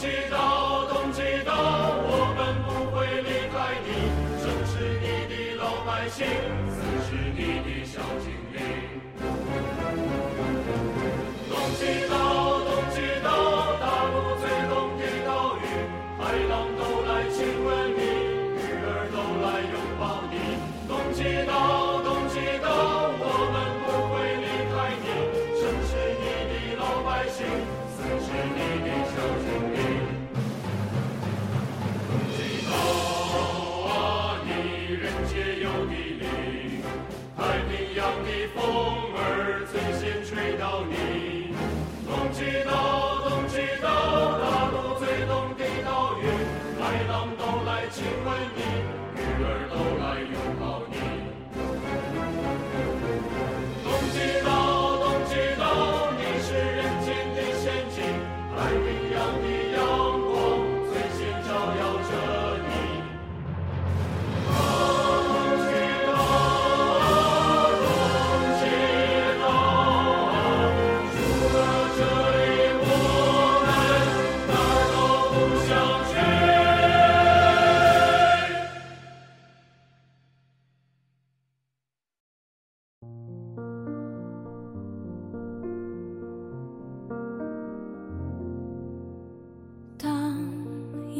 东极岛，东极岛，我们不会离开你。生是你的老百姓，死是你的小精灵。东极岛，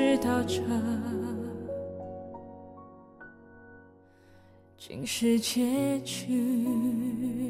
知道这竟是结局。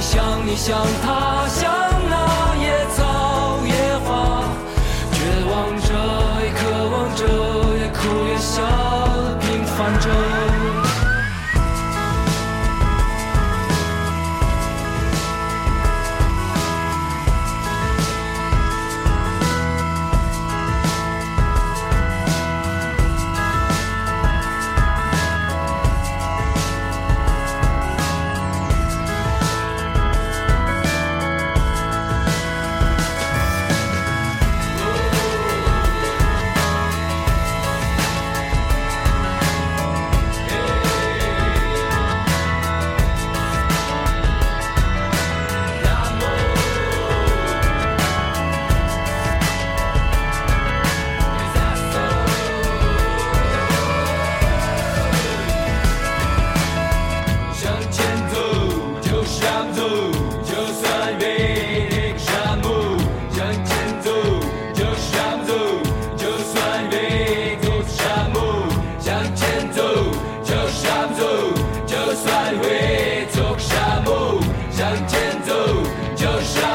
想你想他想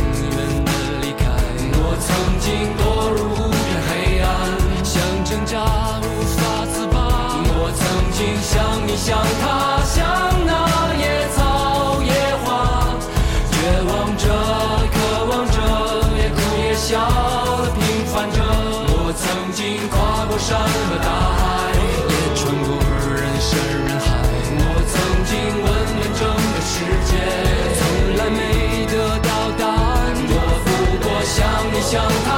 我曾经堕入无边黑暗，想挣扎无法自拔。我曾经像你，像他，像像你，